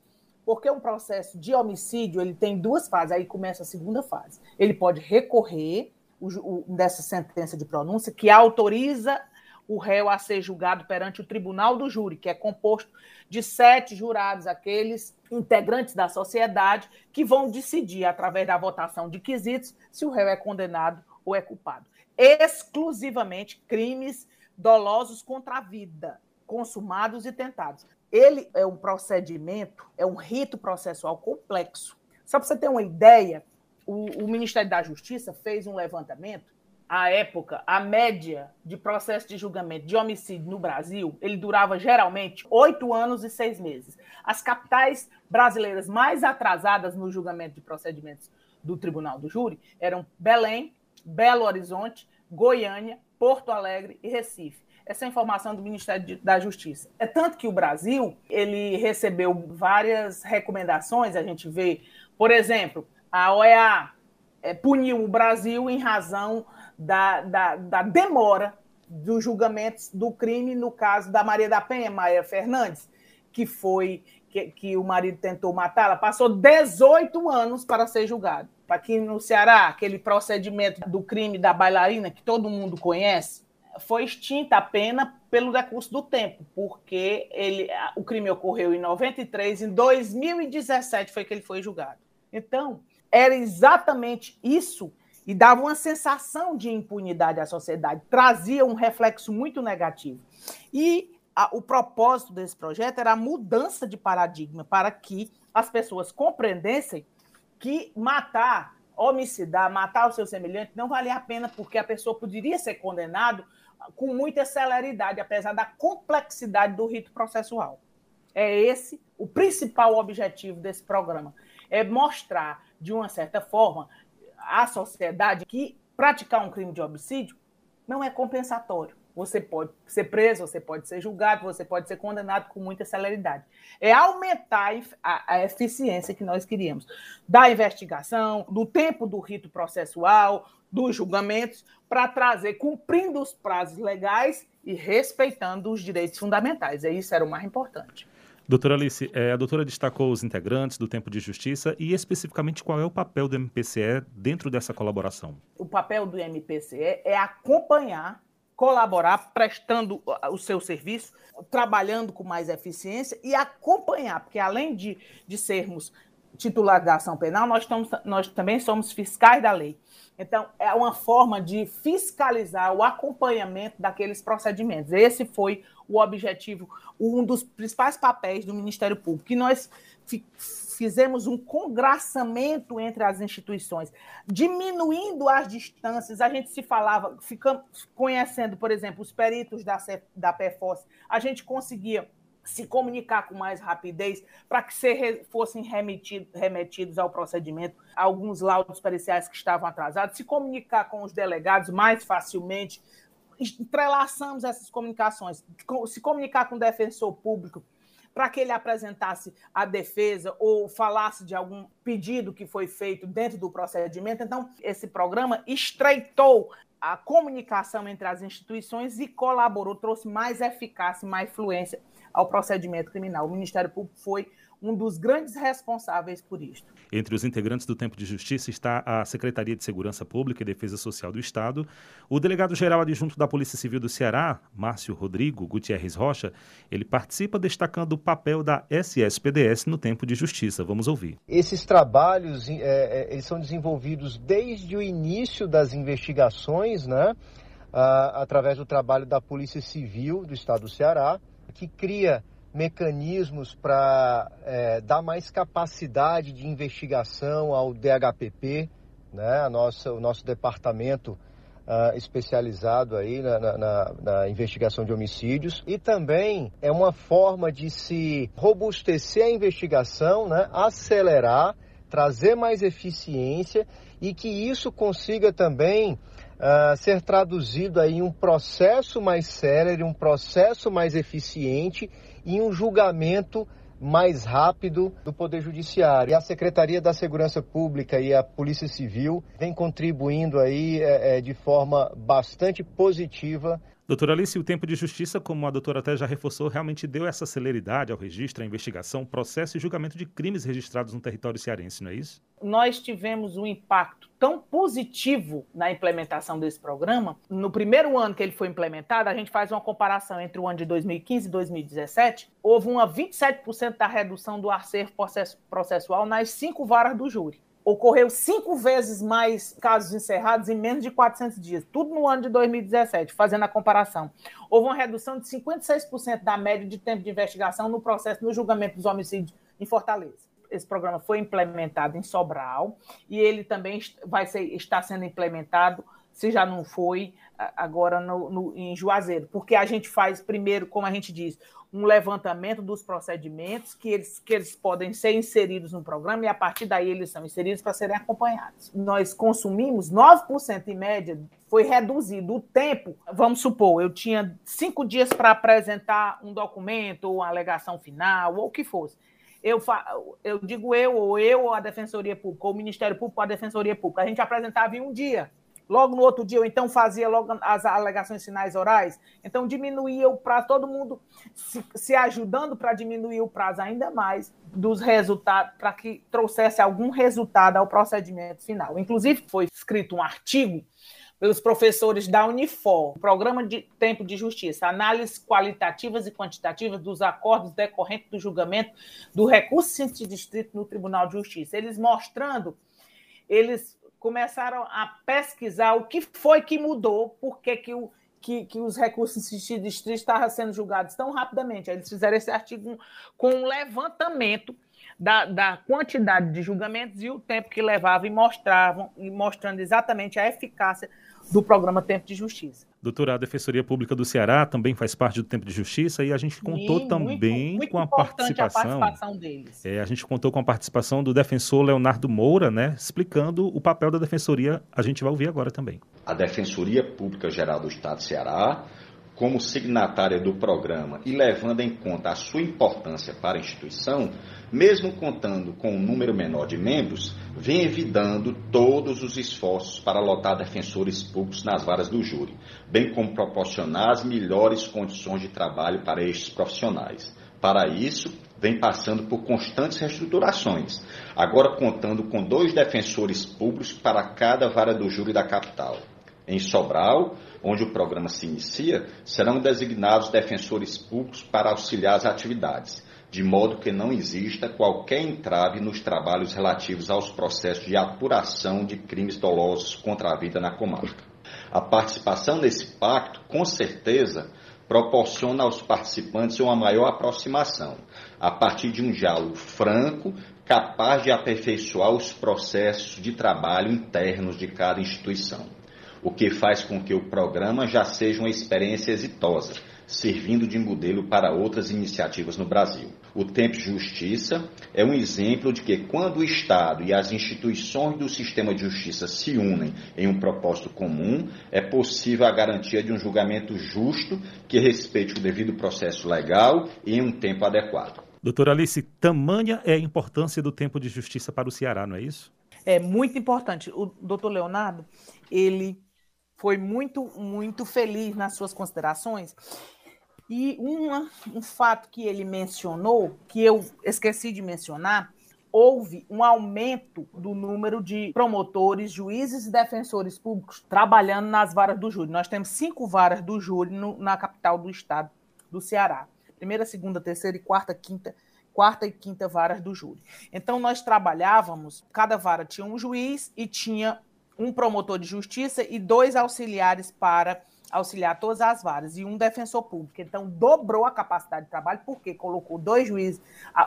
Porque um processo de homicídio ele tem duas fases, aí começa a segunda fase. Ele pode recorrer o, o, dessa sentença de pronúncia que autoriza o réu a ser julgado perante o tribunal do júri, que é composto de sete jurados, aqueles integrantes da sociedade, que vão decidir, através da votação de quesitos, se o réu é condenado ou é culpado. Exclusivamente crimes dolosos contra a vida, consumados e tentados. Ele é um procedimento, é um rito processual complexo. Só para você ter uma ideia, o, o Ministério da Justiça fez um levantamento à época, a média de processo de julgamento de homicídio no Brasil, ele durava geralmente oito anos e seis meses. As capitais brasileiras mais atrasadas no julgamento de procedimentos do Tribunal do Júri eram Belém, Belo Horizonte, Goiânia, Porto Alegre e Recife. Essa é a informação do Ministério da Justiça. É tanto que o Brasil ele recebeu várias recomendações. A gente vê, por exemplo, a OEA é, puniu o Brasil em razão da, da, da demora dos julgamentos do crime no caso da Maria da Penha, Maria Fernandes, que foi que, que o marido tentou matá-la, passou 18 anos para ser julgado. Aqui no Ceará, aquele procedimento do crime da bailarina, que todo mundo conhece, foi extinta a pena pelo decurso do tempo, porque ele, o crime ocorreu em 93, em 2017 foi que ele foi julgado. Então, era exatamente isso e dava uma sensação de impunidade à sociedade, trazia um reflexo muito negativo. E a, o propósito desse projeto era a mudança de paradigma para que as pessoas compreendessem que matar, homicidar, matar o seu semelhante não valia a pena, porque a pessoa poderia ser condenado com muita celeridade, apesar da complexidade do rito processual. É esse o principal objetivo desse programa, é mostrar de uma certa forma à sociedade que praticar um crime de homicídio não é compensatório. você pode ser preso, você pode ser julgado, você pode ser condenado com muita celeridade. É aumentar a, a eficiência que nós queríamos da investigação, do tempo do rito processual, dos julgamentos, para trazer, cumprindo os prazos legais e respeitando os direitos fundamentais. E isso era o mais importante. Doutora Alice, é, a doutora destacou os integrantes do Tempo de Justiça e especificamente qual é o papel do MPCE dentro dessa colaboração? O papel do MPCE é acompanhar, colaborar, prestando o seu serviço, trabalhando com mais eficiência e acompanhar, porque além de, de sermos titulares da ação penal, nós, estamos, nós também somos fiscais da lei. Então, é uma forma de fiscalizar o acompanhamento daqueles procedimentos. Esse foi o objetivo, um dos principais papéis do Ministério Público, que nós fizemos um congraçamento entre as instituições, diminuindo as distâncias. A gente se falava, ficando conhecendo, por exemplo, os peritos da, da PFOS, a gente conseguia se comunicar com mais rapidez para que se fossem remetido, remetidos ao procedimento alguns laudos periciais que estavam atrasados, se comunicar com os delegados mais facilmente, entrelaçamos essas comunicações, se comunicar com o defensor público para que ele apresentasse a defesa ou falasse de algum pedido que foi feito dentro do procedimento. Então, esse programa estreitou a comunicação entre as instituições e colaborou, trouxe mais eficácia, mais fluência ao procedimento criminal. O Ministério Público foi um dos grandes responsáveis por isto. Entre os integrantes do Tempo de Justiça está a Secretaria de Segurança Pública e Defesa Social do Estado, o delegado-geral adjunto da Polícia Civil do Ceará, Márcio Rodrigo Gutierrez Rocha, ele participa destacando o papel da SSPDS no Tempo de Justiça. Vamos ouvir. Esses trabalhos é, eles são desenvolvidos desde o início das investigações, né? Ah, através do trabalho da Polícia Civil do Estado do Ceará, que cria mecanismos para é, dar mais capacidade de investigação ao DHPP, né, a nossa, o nosso departamento uh, especializado aí na, na, na, investigação de homicídios. E também é uma forma de se robustecer a investigação, né, acelerar, trazer mais eficiência e que isso consiga também uh, ser traduzido aí em um processo mais célere, um processo mais eficiente e um julgamento mais rápido do Poder Judiciário. E a Secretaria da Segurança Pública e a Polícia Civil vem contribuindo aí é, de forma bastante positiva Doutora Alice, o tempo de justiça, como a doutora até já reforçou, realmente deu essa celeridade ao registro, à investigação, processo e julgamento de crimes registrados no território cearense, não é isso? Nós tivemos um impacto tão positivo na implementação desse programa. No primeiro ano que ele foi implementado, a gente faz uma comparação entre o ano de 2015 e 2017, houve uma 27% da redução do acervo processual nas cinco varas do júri ocorreu cinco vezes mais casos encerrados em menos de 400 dias, tudo no ano de 2017, fazendo a comparação. Houve uma redução de 56% da média de tempo de investigação no processo, no julgamento dos homicídios em Fortaleza. Esse programa foi implementado em Sobral e ele também vai ser, está sendo implementado, se já não foi, agora no, no, em Juazeiro, porque a gente faz primeiro, como a gente diz, um levantamento dos procedimentos que eles, que eles podem ser inseridos no programa e a partir daí eles são inseridos para serem acompanhados. Nós consumimos 9% em média, foi reduzido o tempo. Vamos supor, eu tinha cinco dias para apresentar um documento ou uma alegação final ou o que fosse. Eu, eu digo eu, ou eu, ou a Defensoria Pública, ou o Ministério Público, ou a Defensoria Pública. A gente apresentava em um dia logo no outro dia, ou então fazia logo as alegações finais orais. Então diminuía o prazo, todo mundo se, se ajudando para diminuir o prazo ainda mais dos resultados, para que trouxesse algum resultado ao procedimento final. Inclusive, foi escrito um artigo pelos professores da Unifor, Programa de Tempo de Justiça, análises qualitativas e quantitativas dos acordos decorrentes do julgamento do recurso de distrito no Tribunal de Justiça. Eles mostrando, eles começaram a pesquisar o que foi que mudou, por que, que, o, que, que os recursos de distrito estavam sendo julgados tão rapidamente. Eles fizeram esse artigo com um levantamento da, da, quantidade de julgamentos e o tempo que levava e mostravam, e mostrando exatamente a eficácia do programa Tempo de Justiça. Doutora, a Defensoria Pública do Ceará também faz parte do Tempo de Justiça e a gente contou Sim, também muito, muito com a participação. A participação deles. É, a gente contou com a participação do defensor Leonardo Moura, né, explicando o papel da Defensoria. A gente vai ouvir agora também. A Defensoria Pública Geral do Estado do Ceará como signatária do programa e levando em conta a sua importância para a instituição, mesmo contando com um número menor de membros, vem evitando todos os esforços para lotar defensores públicos nas varas do júri, bem como proporcionar as melhores condições de trabalho para estes profissionais. Para isso, vem passando por constantes reestruturações, agora contando com dois defensores públicos para cada vara do júri da capital. Em Sobral, onde o programa se inicia, serão designados defensores públicos para auxiliar as atividades, de modo que não exista qualquer entrave nos trabalhos relativos aos processos de apuração de crimes dolosos contra a vida na comarca. A participação nesse pacto, com certeza, proporciona aos participantes uma maior aproximação, a partir de um diálogo franco, capaz de aperfeiçoar os processos de trabalho internos de cada instituição o que faz com que o programa já seja uma experiência exitosa, servindo de modelo para outras iniciativas no Brasil. O Tempo de Justiça é um exemplo de que quando o Estado e as instituições do sistema de justiça se unem em um propósito comum, é possível a garantia de um julgamento justo que respeite o devido processo legal e em um tempo adequado. Doutora Alice, tamanha é a importância do tempo de justiça para o Ceará, não é isso? É muito importante. O doutor Leonardo, ele foi muito, muito feliz nas suas considerações. E uma, um fato que ele mencionou, que eu esqueci de mencionar, houve um aumento do número de promotores, juízes e defensores públicos trabalhando nas varas do júri. Nós temos cinco varas do júri no, na capital do estado do Ceará. Primeira, segunda, terceira e quarta, quinta, quarta e quinta varas do júri. Então nós trabalhávamos, cada vara tinha um juiz e tinha um promotor de justiça e dois auxiliares para auxiliar todas as varas e um defensor público. Então, dobrou a capacidade de trabalho, porque colocou dois juízes,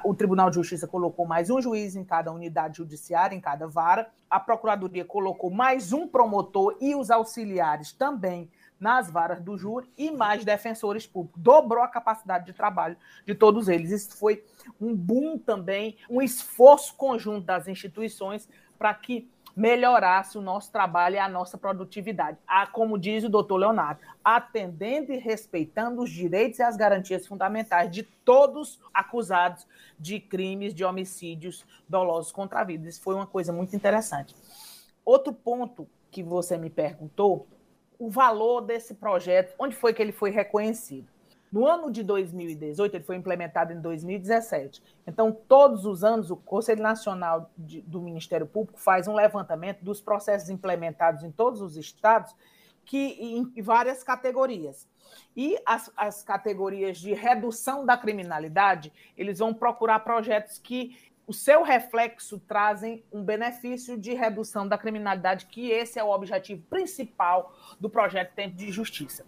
o Tribunal de Justiça colocou mais um juiz em cada unidade judiciária, em cada vara, a Procuradoria colocou mais um promotor e os auxiliares também nas varas do júri e mais defensores públicos. Dobrou a capacidade de trabalho de todos eles. Isso foi um boom também, um esforço conjunto das instituições para que melhorasse o nosso trabalho e a nossa produtividade. A, como diz o doutor Leonardo, atendendo e respeitando os direitos e as garantias fundamentais de todos acusados de crimes de homicídios dolosos contra a vida. Isso foi uma coisa muito interessante. Outro ponto que você me perguntou, o valor desse projeto, onde foi que ele foi reconhecido? No ano de 2018, ele foi implementado em 2017. Então, todos os anos, o Conselho Nacional de, do Ministério Público faz um levantamento dos processos implementados em todos os estados, que em várias categorias. E as, as categorias de redução da criminalidade, eles vão procurar projetos que o seu reflexo trazem um benefício de redução da criminalidade, que esse é o objetivo principal do projeto Tempo de Justiça.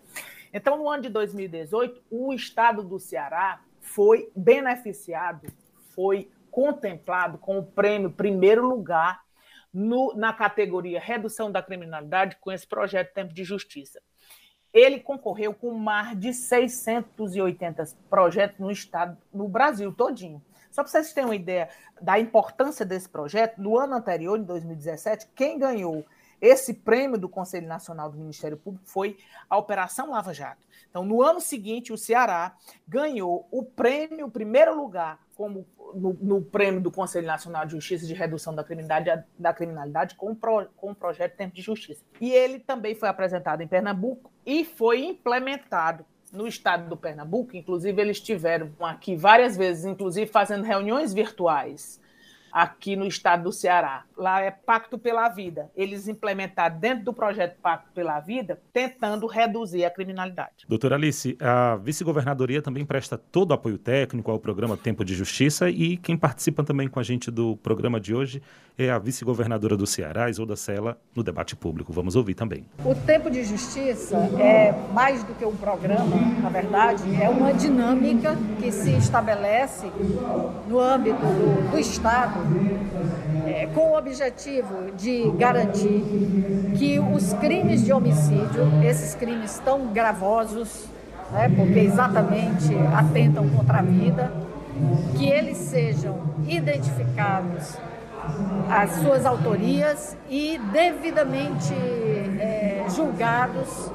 Então, no ano de 2018, o estado do Ceará foi beneficiado, foi contemplado com o prêmio primeiro lugar no, na categoria redução da criminalidade com esse projeto Tempo de Justiça. Ele concorreu com mais de 680 projetos no estado, no Brasil todinho. Só para vocês terem uma ideia da importância desse projeto, no ano anterior, em 2017, quem ganhou esse prêmio do Conselho Nacional do Ministério Público foi a Operação Lava Jato. Então, no ano seguinte, o Ceará ganhou o prêmio, o primeiro lugar, como no, no prêmio do Conselho Nacional de Justiça de Redução da Criminalidade, da criminalidade com, pro, com o projeto Tempo de Justiça. E ele também foi apresentado em Pernambuco e foi implementado no estado do Pernambuco. Inclusive, eles estiveram aqui várias vezes, inclusive fazendo reuniões virtuais aqui no estado do Ceará. Lá é Pacto pela Vida. Eles implementaram dentro do projeto Pacto pela Vida, tentando reduzir a criminalidade. Doutora Alice, a vice-governadoria também presta todo o apoio técnico ao programa Tempo de Justiça e quem participa também com a gente do programa de hoje é a vice-governadora do Ceará, Isolda Sela, no debate público. Vamos ouvir também. O Tempo de Justiça é mais do que um programa, na verdade, é uma dinâmica que se estabelece no âmbito do, do Estado é, com o objetivo de garantir que os crimes de homicídio, esses crimes tão gravosos, né, porque exatamente atentam contra a vida, que eles sejam identificados as suas autorias e devidamente é, julgados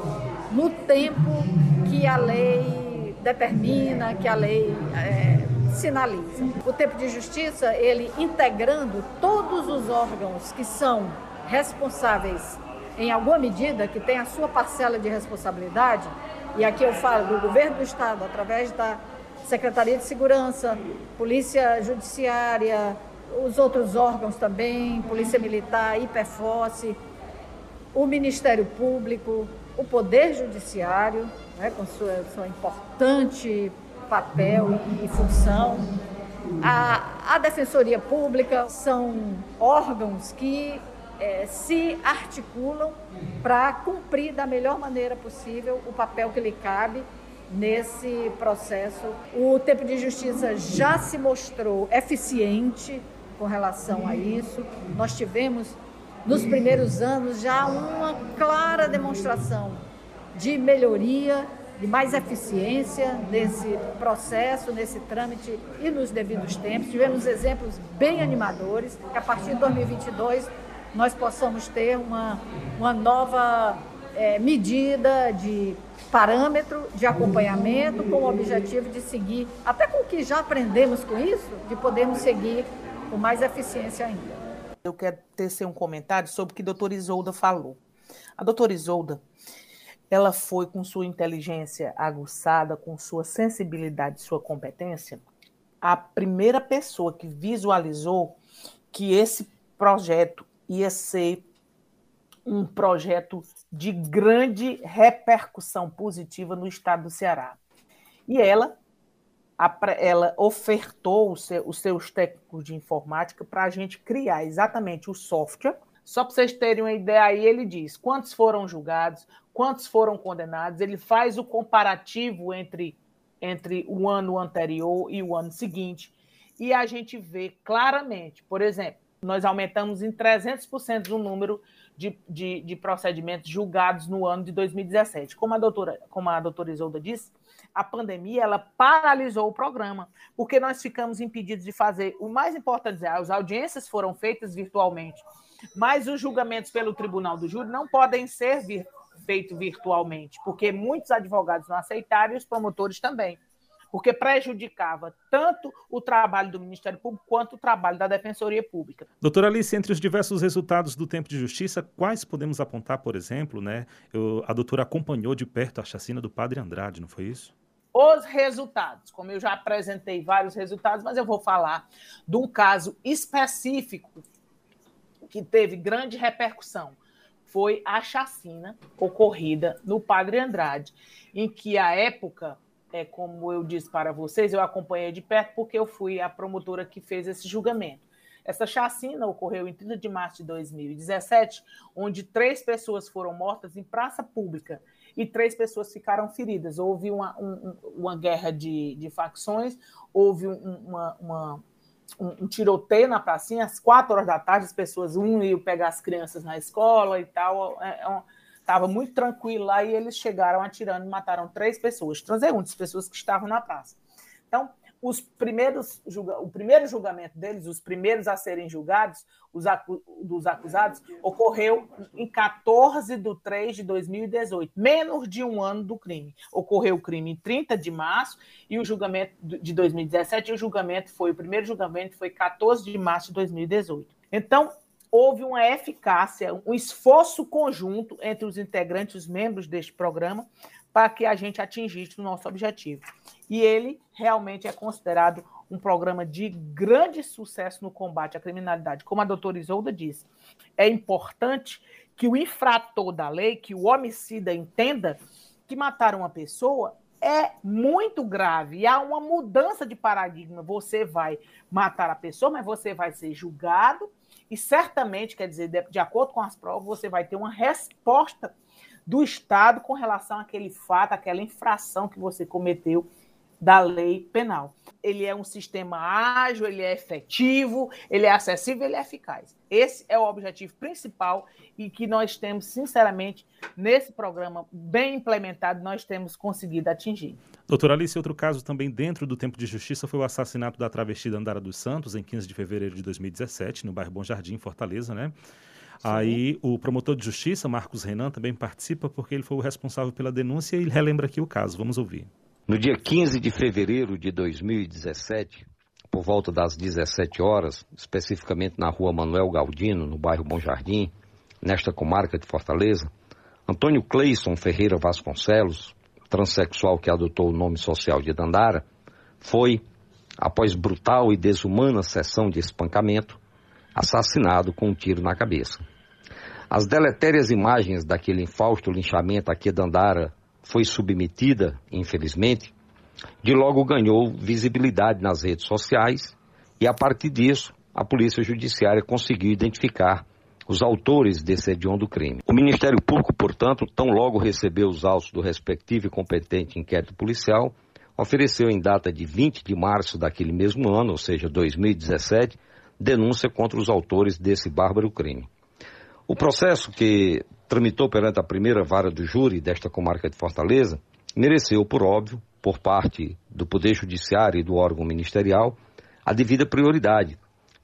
no tempo que a lei determina, que a lei é, sinaliza. O tempo de justiça, ele integrando todos os órgãos que são responsáveis em alguma medida, que tem a sua parcela de responsabilidade, e aqui eu falo do governo do estado através da Secretaria de Segurança, Polícia Judiciária, os outros órgãos também, Polícia Militar, IPFOSSE, o Ministério Público, o Poder Judiciário, né, com sua, sua importante papel e, função, a, a, Defensoria Pública são órgãos que é, se articulam para cumprir da melhor maneira possível o papel que lhe cabe nesse processo. O tempo de justiça já se mostrou eficiente com relação a isso. Nós tivemos nos primeiros anos já uma clara demonstração de melhoria, de mais eficiência nesse processo, nesse trâmite e nos devidos tempos. Tivemos exemplos bem animadores, que a partir de 2022 nós possamos ter uma, uma nova é, medida de parâmetro de acompanhamento com o objetivo de seguir, até com o que já aprendemos com isso, de podermos seguir com mais eficiência ainda. Eu quero tecer um comentário sobre o que a doutora Isolda falou. A doutora Isolda, ela foi com sua inteligência aguçada, com sua sensibilidade, sua competência, a primeira pessoa que visualizou que esse projeto ia ser um projeto de grande repercussão positiva no estado do Ceará. E ela, ela ofertou os seus técnicos de informática para a gente criar exatamente o software. Só para vocês terem uma ideia, aí ele diz quantos foram julgados, quantos foram condenados, ele faz o comparativo entre, entre o ano anterior e o ano seguinte, e a gente vê claramente, por exemplo, nós aumentamos em 300% o número de, de, de, procedimentos julgados no ano de 2017. Como a doutora, como a doutora Isolda disse, a pandemia ela paralisou o programa, porque nós ficamos impedidos de fazer. O mais importante é as audiências foram feitas virtualmente, mas os julgamentos pelo Tribunal do Júri não podem ser vir, feitos virtualmente, porque muitos advogados não aceitaram e os promotores também porque prejudicava tanto o trabalho do Ministério Público quanto o trabalho da Defensoria Pública. Doutora Alice, entre os diversos resultados do tempo de justiça, quais podemos apontar, por exemplo, né? Eu, a doutora acompanhou de perto a chacina do Padre Andrade, não foi isso? Os resultados, como eu já apresentei vários resultados, mas eu vou falar de um caso específico que teve grande repercussão. Foi a chacina ocorrida no Padre Andrade, em que a época é, como eu disse para vocês, eu acompanhei de perto porque eu fui a promotora que fez esse julgamento. Essa chacina ocorreu em 30 de março de 2017, onde três pessoas foram mortas em praça pública e três pessoas ficaram feridas. Houve uma, um, uma guerra de, de facções, houve um, uma, uma um, um, tiroteio na pracinha, às quatro horas da tarde, as pessoas, um iam pegar as crianças na escola e tal. É, é Estava muito tranquilo lá e eles chegaram atirando e mataram três pessoas, transeuntes, pessoas que estavam na praça. Então, os primeiros o primeiro julgamento deles, os primeiros a serem julgados, os acu, dos acusados, ocorreu em 14 de 3 de 2018, menos de um ano do crime. Ocorreu o crime em 30 de março e o julgamento de 2017, e o julgamento foi, o primeiro julgamento foi 14 de março de 2018. Então, houve uma eficácia, um esforço conjunto entre os integrantes, os membros deste programa, para que a gente atingisse o nosso objetivo. E ele realmente é considerado um programa de grande sucesso no combate à criminalidade. Como a doutora Isolda disse, é importante que o infrator da lei, que o homicida entenda que matar uma pessoa é muito grave e há uma mudança de paradigma. Você vai matar a pessoa, mas você vai ser julgado e certamente, quer dizer, de, de acordo com as provas, você vai ter uma resposta do Estado com relação àquele fato, àquela infração que você cometeu da lei penal. Ele é um sistema ágil, ele é efetivo, ele é acessível, ele é eficaz. Esse é o objetivo principal e que nós temos, sinceramente, nesse programa bem implementado, nós temos conseguido atingir. Doutora Alice, outro caso também dentro do tempo de justiça foi o assassinato da travesti Andara dos Santos, em 15 de fevereiro de 2017, no bairro Bom Jardim, Fortaleza, né? Aí o promotor de justiça, Marcos Renan, também participa porque ele foi o responsável pela denúncia e relembra aqui o caso. Vamos ouvir. No dia 15 de fevereiro de 2017, por volta das 17 horas, especificamente na rua Manuel Galdino, no bairro Bom Jardim, nesta comarca de Fortaleza, Antônio Cleison Ferreira Vasconcelos, transexual que adotou o nome social de Dandara, foi, após brutal e desumana sessão de espancamento, assassinado com um tiro na cabeça. As deletérias imagens daquele infausto linchamento a que Dandara foi submetida, infelizmente, de logo ganhou visibilidade nas redes sociais e, a partir disso, a Polícia Judiciária conseguiu identificar os autores desse hediondo crime. O Ministério Público, portanto, tão logo recebeu os autos do respectivo e competente inquérito policial, ofereceu em data de 20 de março daquele mesmo ano, ou seja, 2017, denúncia contra os autores desse bárbaro crime. O processo que tramitou perante a primeira vara do júri desta comarca de Fortaleza mereceu, por óbvio, por parte do Poder Judiciário e do órgão ministerial, a devida prioridade,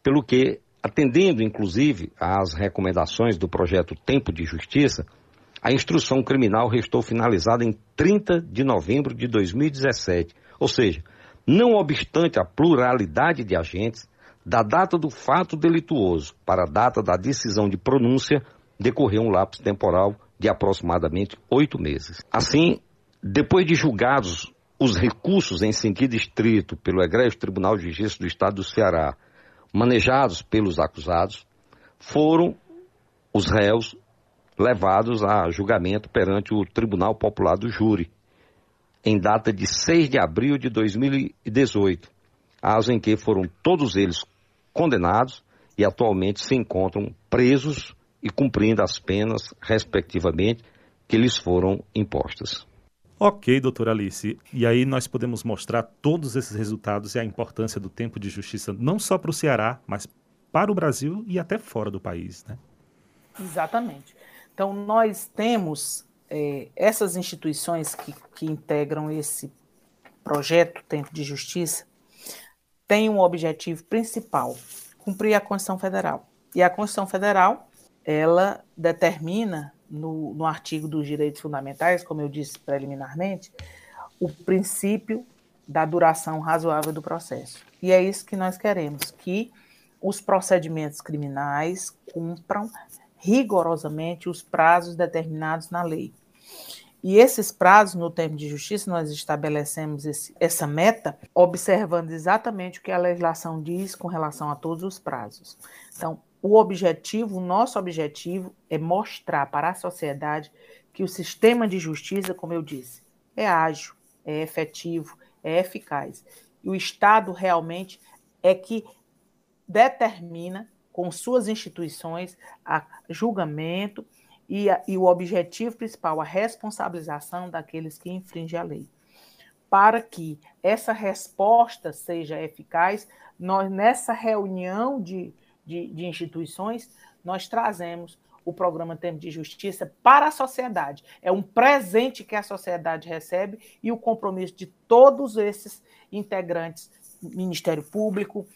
pelo que Atendendo, inclusive, às recomendações do projeto Tempo de Justiça, a instrução criminal restou finalizada em 30 de novembro de 2017. Ou seja, não obstante a pluralidade de agentes, da data do fato delituoso para a data da decisão de pronúncia, decorreu um lapso temporal de aproximadamente oito meses. Assim, depois de julgados os recursos em sentido estrito pelo Egrégio Tribunal de Justiça do Estado do Ceará manejados pelos acusados, foram os réus levados a julgamento perante o Tribunal Popular do Júri, em data de 6 de abril de 2018, caso em que foram todos eles condenados e atualmente se encontram presos e cumprindo as penas, respectivamente, que lhes foram impostas. Ok, doutora Alice. E aí nós podemos mostrar todos esses resultados e a importância do tempo de justiça, não só para o Ceará, mas para o Brasil e até fora do país, né? Exatamente. Então, nós temos é, essas instituições que, que integram esse projeto Tempo de Justiça, têm um objetivo principal, cumprir a Constituição Federal. E a Constituição Federal, ela determina no, no artigo dos direitos fundamentais, como eu disse preliminarmente, o princípio da duração razoável do processo. E é isso que nós queremos, que os procedimentos criminais cumpram rigorosamente os prazos determinados na lei. E esses prazos, no termo de justiça, nós estabelecemos esse, essa meta observando exatamente o que a legislação diz com relação a todos os prazos. Então, o objetivo, o nosso objetivo é mostrar para a sociedade que o sistema de justiça, como eu disse, é ágil, é efetivo, é eficaz. E o Estado realmente é que determina, com suas instituições, a julgamento e, a, e o objetivo principal, a responsabilização daqueles que infringem a lei. Para que essa resposta seja eficaz, nós, nessa reunião de, de, de instituições, nós trazemos o programa Tempo de Justiça para a sociedade. É um presente que a sociedade recebe e o compromisso de todos esses integrantes, Ministério Público,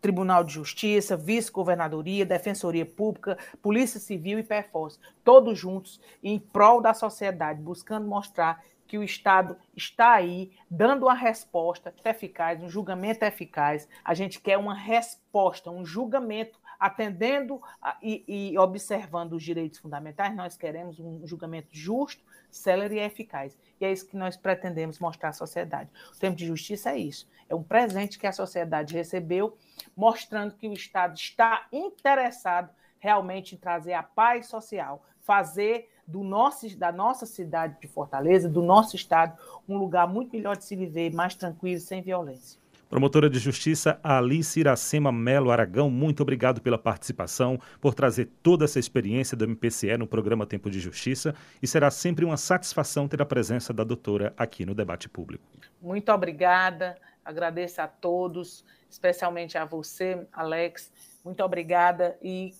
Tribunal de Justiça, Vice-Governadoria, Defensoria Pública, Polícia Civil e PFOS, todos juntos em prol da sociedade, buscando mostrar que o Estado está aí dando uma resposta eficaz, um julgamento eficaz. A gente quer uma resposta, um julgamento atendendo e, e, observando os direitos fundamentais. Nós queremos um julgamento justo, célere e eficaz. E é isso que nós pretendemos mostrar à sociedade. O tempo de justiça é isso. É um presente que a sociedade recebeu, mostrando que o Estado está interessado realmente em trazer a paz social, fazer do nosso, da nossa cidade de Fortaleza, do nosso estado, um lugar muito melhor de se viver, mais tranquilo, sem violência. Promotora de Justiça Alice Iracema Melo Aragão, muito obrigado pela participação, por trazer toda essa experiência do MPCE no programa Tempo de Justiça e será sempre uma satisfação ter a presença da doutora aqui no debate público. Muito obrigada, agradeço a todos, especialmente a você, Alex. Muito obrigada e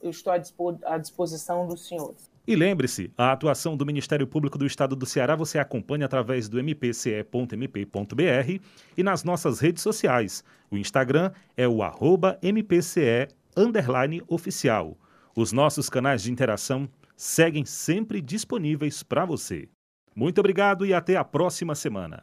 eu estou à disposição dos senhores. E lembre-se, a atuação do Ministério Público do Estado do Ceará você acompanha através do mpce.mp.br e nas nossas redes sociais. O Instagram é o arroba mpce oficial. Os nossos canais de interação seguem sempre disponíveis para você. Muito obrigado e até a próxima semana.